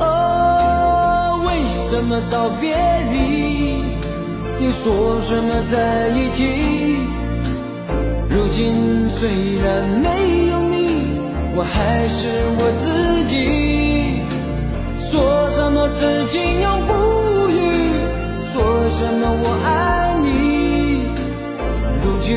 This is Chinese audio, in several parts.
哦，为什么道别离，又说什么在一起？如今虽然没有你，我还是我自己。说什么此情永不渝，说什么我爱你，如今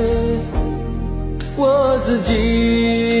我自己。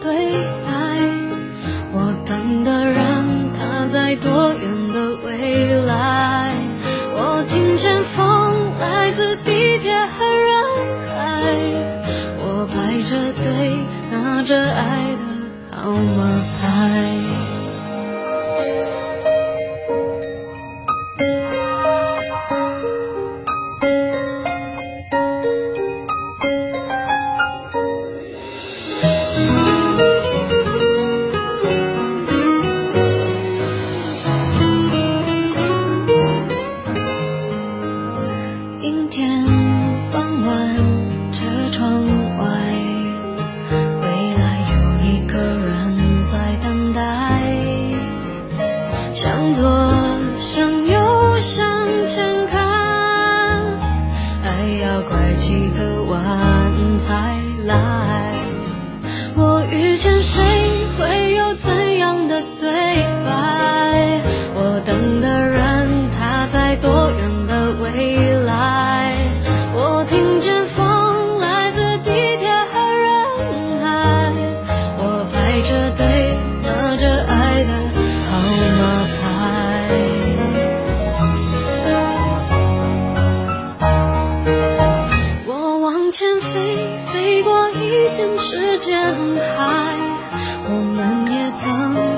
对爱？我等的人，他在多远的未来？我听见风来自地铁和人海，我排着队拿着爱的号码牌。要拐几个弯才来。我遇见谁，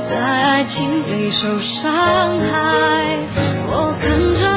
在爱情里受伤害。我看着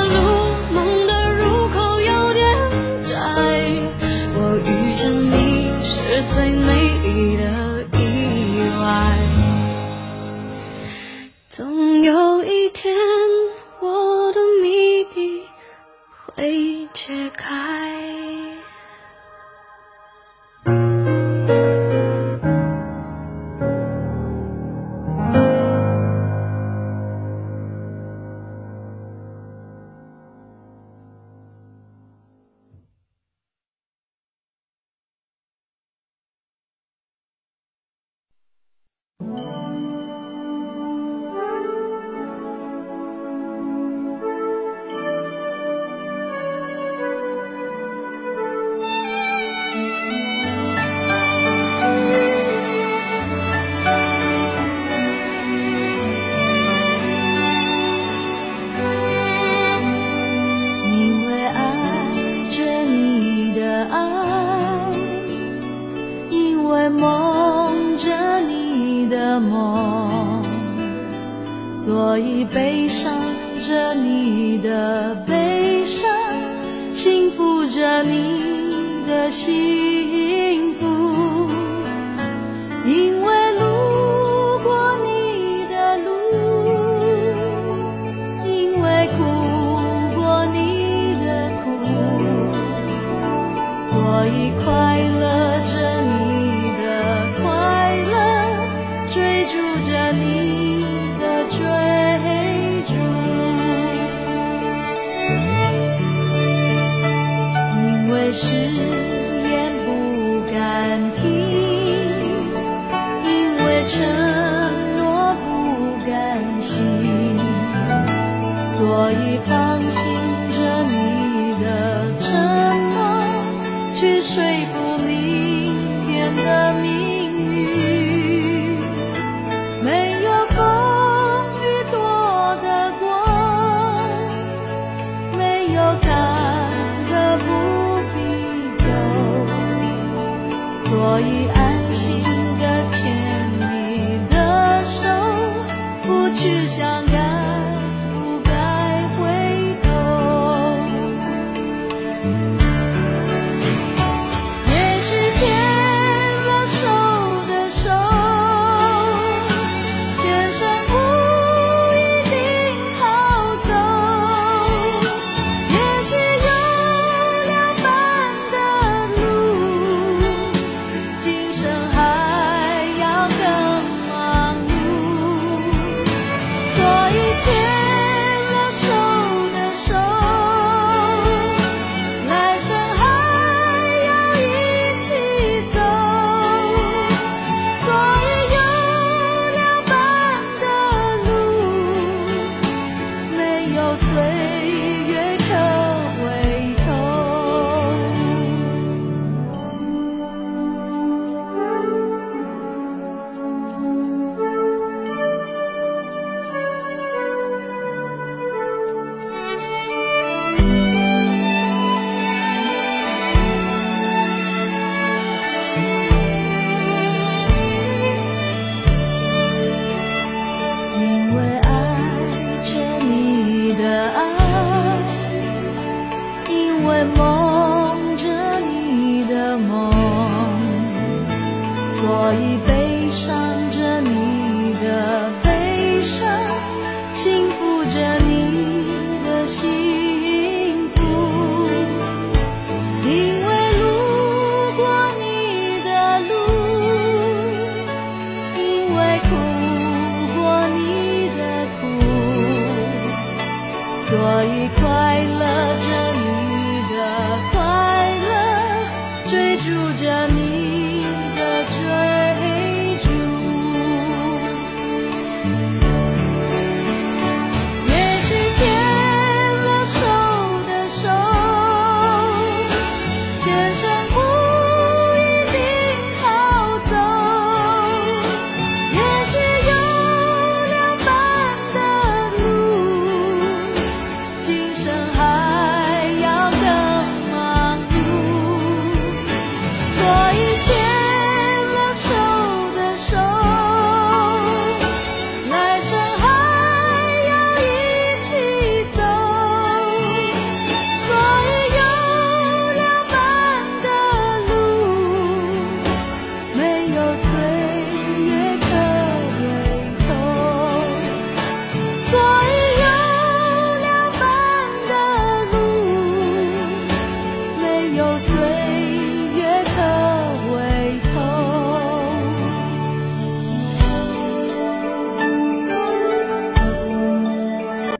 梦所以悲伤着你的悲伤幸福着你的幸福。誓言不敢听，因为承诺不甘心，所以放心着你的承诺，去说服明天的命运。没。你快乐着你的快乐追逐着你的追逐也许牵了手的手前世